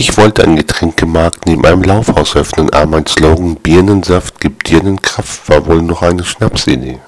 Ich wollte einen Getränkemarkt neben einem Laufhaus öffnen, aber mein Slogan Birnensaft gibt Dirnenkraft war wohl noch eine Schnapsidee.